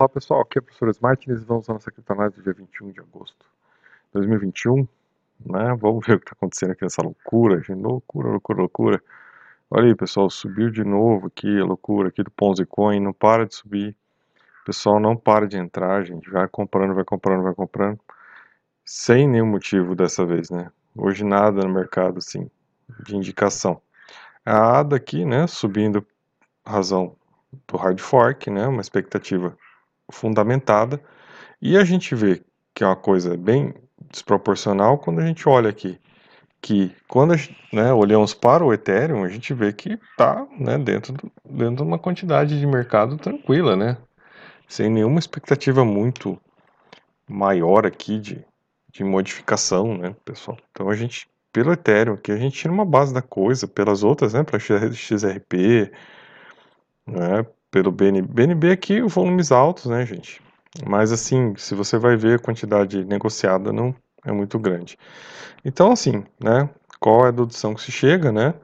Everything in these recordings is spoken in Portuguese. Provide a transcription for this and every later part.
Olá pessoal, aqui é o professor Martins vamos à nossa criptonite do dia 21 de agosto de 2021. Né? Vamos ver o que está acontecendo aqui nessa loucura, gente. Loucura, loucura, loucura. Olha aí pessoal, subiu de novo aqui a loucura aqui do Ponzi Coin, não para de subir. O pessoal não para de entrar, gente. Vai comprando, vai comprando, vai comprando. Sem nenhum motivo dessa vez, né? Hoje nada no mercado, assim, de indicação. A ADA aqui, né, subindo razão do hard fork, né, uma expectativa fundamentada, e a gente vê que é uma coisa bem desproporcional quando a gente olha aqui que quando né, olhamos para o Ethereum, a gente vê que está né, dentro, dentro de uma quantidade de mercado tranquila, né? Sem nenhuma expectativa muito maior aqui de, de modificação, né, pessoal? Então a gente, pelo Ethereum aqui, a gente tira uma base da coisa, pelas outras, né, para XRP, né, pelo BNB. BNB aqui, volumes altos, né, gente? Mas assim, se você vai ver a quantidade negociada, não é muito grande. Então, assim, né, qual é a dedução que se chega, né?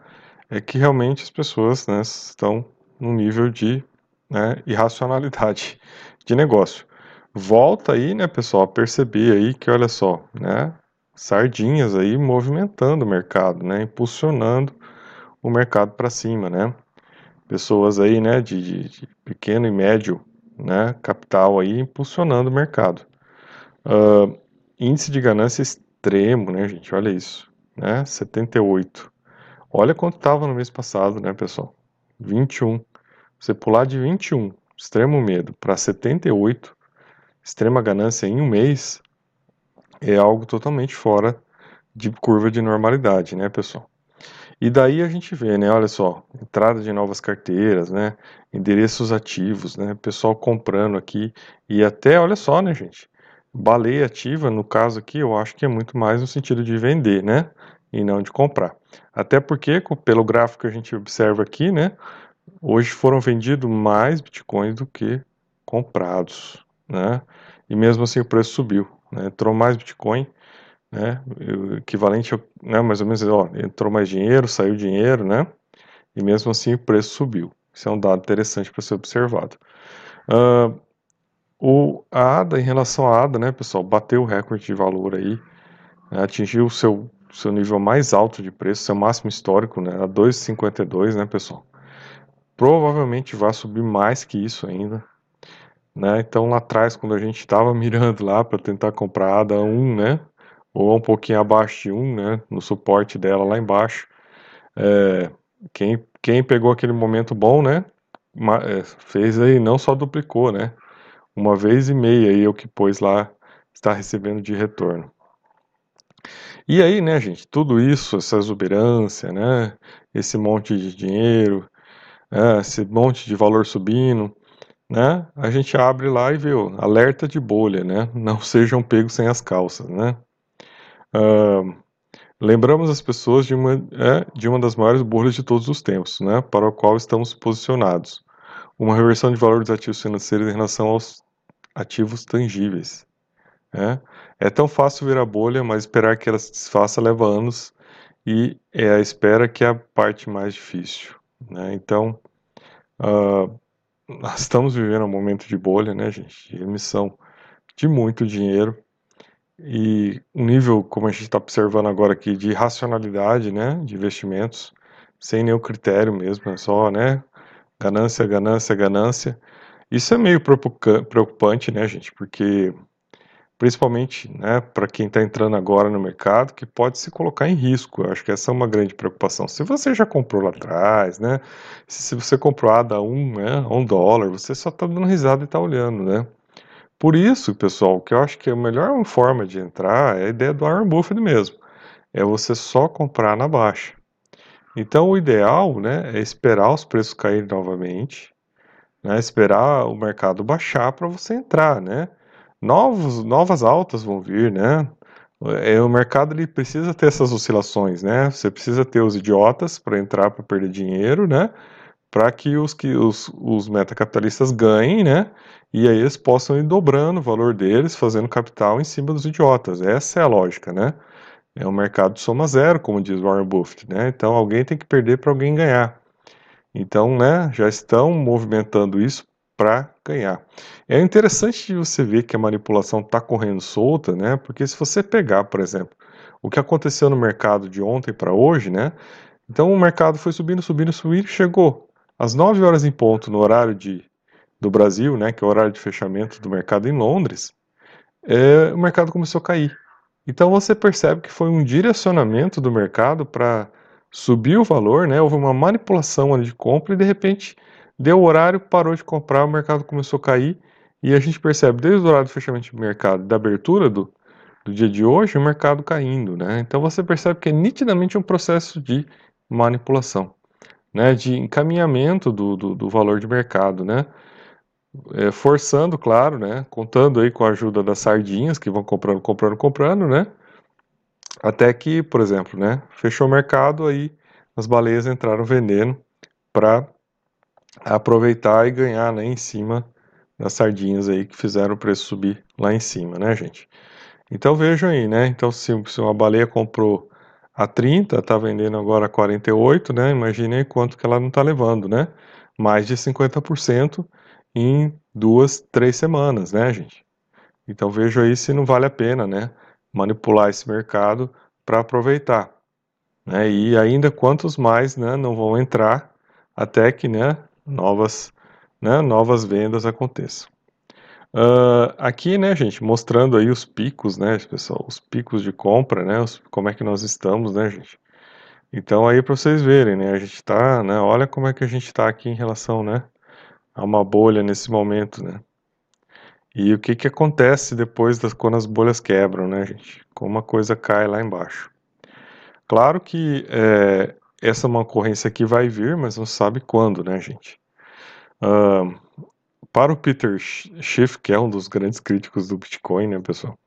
É que realmente as pessoas né, estão num nível de né, irracionalidade de negócio. Volta aí, né, pessoal, a perceber aí que, olha só, né, sardinhas aí movimentando o mercado, né, impulsionando o mercado para cima, né pessoas aí, né, de, de, de, pequeno e médio, né, capital aí impulsionando o mercado. Uh, índice de ganância extremo, né, gente, olha isso, né, 78. Olha quanto estava no mês passado, né, pessoal, 21. Você pular de 21, extremo medo, para 78, extrema ganância em um mês, é algo totalmente fora de curva de normalidade, né, pessoal? E daí a gente vê, né, olha só, entrada de novas carteiras, né, endereços ativos, né, pessoal comprando aqui e até, olha só, né, gente, baleia ativa, no caso aqui, eu acho que é muito mais no sentido de vender, né, e não de comprar. Até porque, pelo gráfico que a gente observa aqui, né, hoje foram vendidos mais bitcoins do que comprados, né, e mesmo assim o preço subiu, né, entrou mais bitcoin né? Equivalente, né, mais ou menos, ó, entrou mais dinheiro, saiu dinheiro, né? E mesmo assim o preço subiu. Isso é um dado interessante para ser observado. Uh, o, a ADA, em relação à ADA, né, pessoal, bateu o recorde de valor aí, né, atingiu o seu, seu nível mais alto de preço, seu máximo histórico, né, a 2,52, né, pessoal. Provavelmente vai subir mais que isso ainda, né, então lá atrás, quando a gente estava mirando lá para tentar comprar a ADA 1, né, ou um pouquinho abaixo de 1, né, no suporte dela lá embaixo. É, quem, quem pegou aquele momento bom, né, é, fez aí, não só duplicou, né, uma vez e meia aí é o que pôs lá, está recebendo de retorno. E aí, né, gente, tudo isso, essa exuberância, né, esse monte de dinheiro, né, esse monte de valor subindo, né, a gente abre lá e vê, ó, alerta de bolha, né, não sejam pegos sem as calças, né. Uh, lembramos as pessoas de uma, é, de uma das maiores bolhas de todos os tempos, né, para o qual estamos posicionados. Uma reversão de valor dos ativos financeiros em relação aos ativos tangíveis. É, é tão fácil ver a bolha, mas esperar que ela se desfaça leva anos e é a espera que é a parte mais difícil. Né? Então, uh, nós estamos vivendo um momento de bolha, né, gente? De emissão de muito dinheiro e um nível, como a gente está observando agora aqui, de racionalidade, né, de investimentos, sem nenhum critério mesmo, é só, né, ganância, ganância, ganância. Isso é meio preocupante, né, gente, porque principalmente, né, para quem está entrando agora no mercado, que pode se colocar em risco. Eu acho que essa é uma grande preocupação. Se você já comprou lá atrás, né, se você comprou a da um, né, um dólar, você só está dando risada e está olhando, né. Por isso, pessoal, que eu acho que a melhor forma de entrar é a ideia do Warren Buffett mesmo. É você só comprar na baixa. Então, o ideal né, é esperar os preços caírem novamente, né, esperar o mercado baixar para você entrar. Né? Novos, novas altas vão vir, né? É, o mercado ele precisa ter essas oscilações, né? Você precisa ter os idiotas para entrar para perder dinheiro, né? Para que os que os, os metacapitalistas ganhem, né? E aí eles possam ir dobrando o valor deles, fazendo capital em cima dos idiotas. Essa é a lógica, né? É um mercado de soma zero, como diz Warren Buffett, né? Então alguém tem que perder para alguém ganhar. Então, né, já estão movimentando isso para ganhar. É interessante você ver que a manipulação está correndo solta, né? Porque se você pegar, por exemplo, o que aconteceu no mercado de ontem para hoje, né? Então o mercado foi subindo, subindo, subindo, chegou às 9 horas em ponto no horário de, do Brasil, né? Que é o horário de fechamento do mercado em Londres. É, o mercado começou a cair. Então você percebe que foi um direcionamento do mercado para subir o valor, né? Houve uma manipulação ali de compra e de repente deu o horário, parou de comprar, o mercado começou a cair e a gente percebe desde o horário do fechamento do mercado, da abertura do, do dia de hoje, o mercado caindo, né? Então você percebe que é nitidamente um processo de manipulação, né? De encaminhamento do, do, do valor de mercado, né? É, forçando, claro, né? Contando aí com a ajuda das sardinhas que vão comprando, comprando, comprando, né? Até que, por exemplo, né? Fechou o mercado, aí as baleias entraram vendendo para aproveitar e ganhar né, em cima das sardinhas aí que fizeram o preço subir lá em cima, né, gente? Então vejam aí, né? Então se, se uma baleia comprou a 30, tá vendendo agora a 48, né? Imaginem quanto que ela não tá levando, né? Mais de 50% em duas, três semanas, né, gente? Então vejo aí se não vale a pena, né? Manipular esse mercado para aproveitar. Né? E ainda quantos mais né, não vão entrar até que né, novas, né, novas vendas aconteçam. Uh, aqui, né, gente, mostrando aí os picos, né, pessoal, os picos de compra, né, os, como é que nós estamos, né, gente. Então aí para vocês verem, né, a gente tá, né, olha como é que a gente está aqui em relação, né, a uma bolha nesse momento, né. E o que que acontece depois das quando as bolhas quebram, né, gente? Como a coisa cai lá embaixo. Claro que é, essa uma ocorrência que vai vir, mas não sabe quando, né, gente? Uh, para o Peter Schiff, que é um dos grandes críticos do Bitcoin, né, pessoal?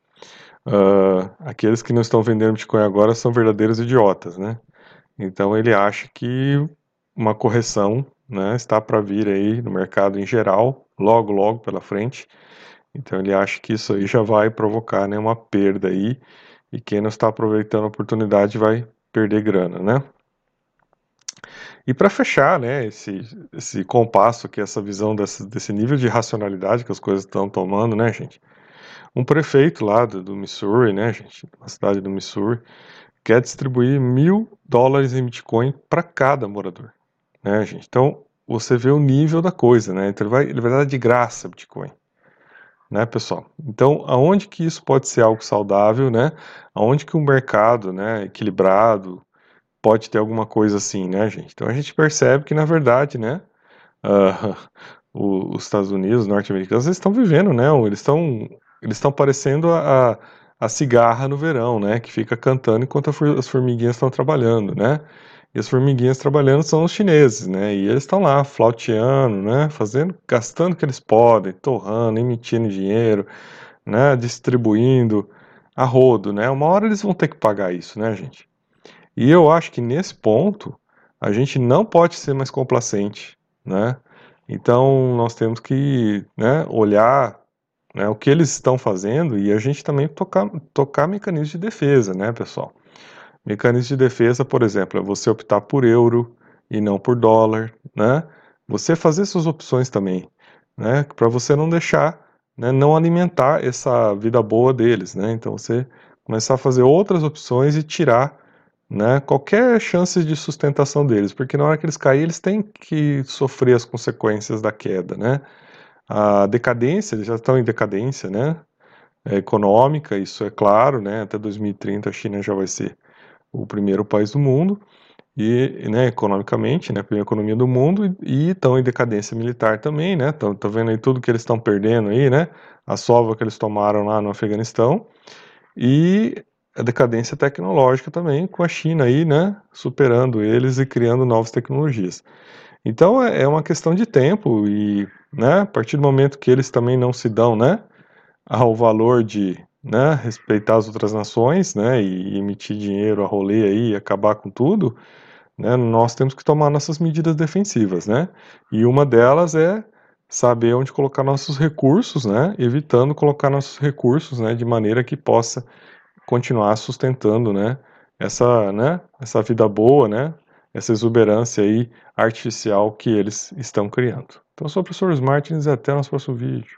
Uh, aqueles que não estão vendendo Bitcoin agora são verdadeiros idiotas, né? Então ele acha que uma correção né, está para vir aí no mercado em geral, logo, logo pela frente. Então ele acha que isso aí já vai provocar né, uma perda aí, e quem não está aproveitando a oportunidade vai perder grana, né? E para fechar, né, esse, esse compasso aqui, essa visão desse, desse nível de racionalidade que as coisas estão tomando, né, gente? Um prefeito lá do, do Missouri, né, gente, uma cidade do Missouri, quer distribuir mil dólares em Bitcoin para cada morador, né, gente? Então, você vê o nível da coisa, né? Então, ele vai, ele vai dar de graça Bitcoin, né, pessoal? Então, aonde que isso pode ser algo saudável, né? Aonde que um mercado, né, equilibrado, pode ter alguma coisa assim, né, gente? Então a gente percebe que, na verdade, né, uh, os Estados Unidos, os norte-americanos, eles estão vivendo, né? Eles estão eles estão parecendo a, a cigarra no verão, né? Que fica cantando enquanto as formiguinhas estão trabalhando, né? E as formiguinhas trabalhando são os chineses, né? E eles estão lá flauteando, né? Fazendo, gastando o que eles podem, torrando, emitindo dinheiro, né? Distribuindo a rodo, né? Uma hora eles vão ter que pagar isso, né, gente? E eu acho que nesse ponto a gente não pode ser mais complacente, né? Então nós temos que né, olhar né, o que eles estão fazendo e a gente também tocar, tocar mecanismos de defesa, né, pessoal? Mecanismos de defesa, por exemplo, é você optar por euro e não por dólar, né? Você fazer suas opções também, né? Para você não deixar, né, não alimentar essa vida boa deles, né? Então você começar a fazer outras opções e tirar né, qualquer chance de sustentação deles, porque na hora que eles caírem, eles têm que sofrer as consequências da queda, né? A decadência, eles já estão em decadência, né? É econômica, isso é claro, né? Até 2030 a China já vai ser o primeiro país do mundo e, né, economicamente, né, a primeira economia do mundo e estão em decadência militar também, né? Estão vendo aí tudo que eles estão perdendo aí, né? A sova que eles tomaram lá no Afeganistão e a decadência tecnológica também, com a China aí, né, superando eles e criando novas tecnologias. Então é, é uma questão de tempo e, né, a partir do momento que eles também não se dão, né, ao valor de, né, respeitar as outras nações, né, e emitir dinheiro a rolê aí e acabar com tudo, né, nós temos que tomar nossas medidas defensivas, né, e uma delas é saber onde colocar nossos recursos, né, evitando colocar nossos recursos, né, de maneira que possa continuar sustentando, né, essa, né, essa vida boa, né, essa exuberância aí artificial que eles estão criando. Então, eu sou o professor Martins e até o nosso próximo vídeo.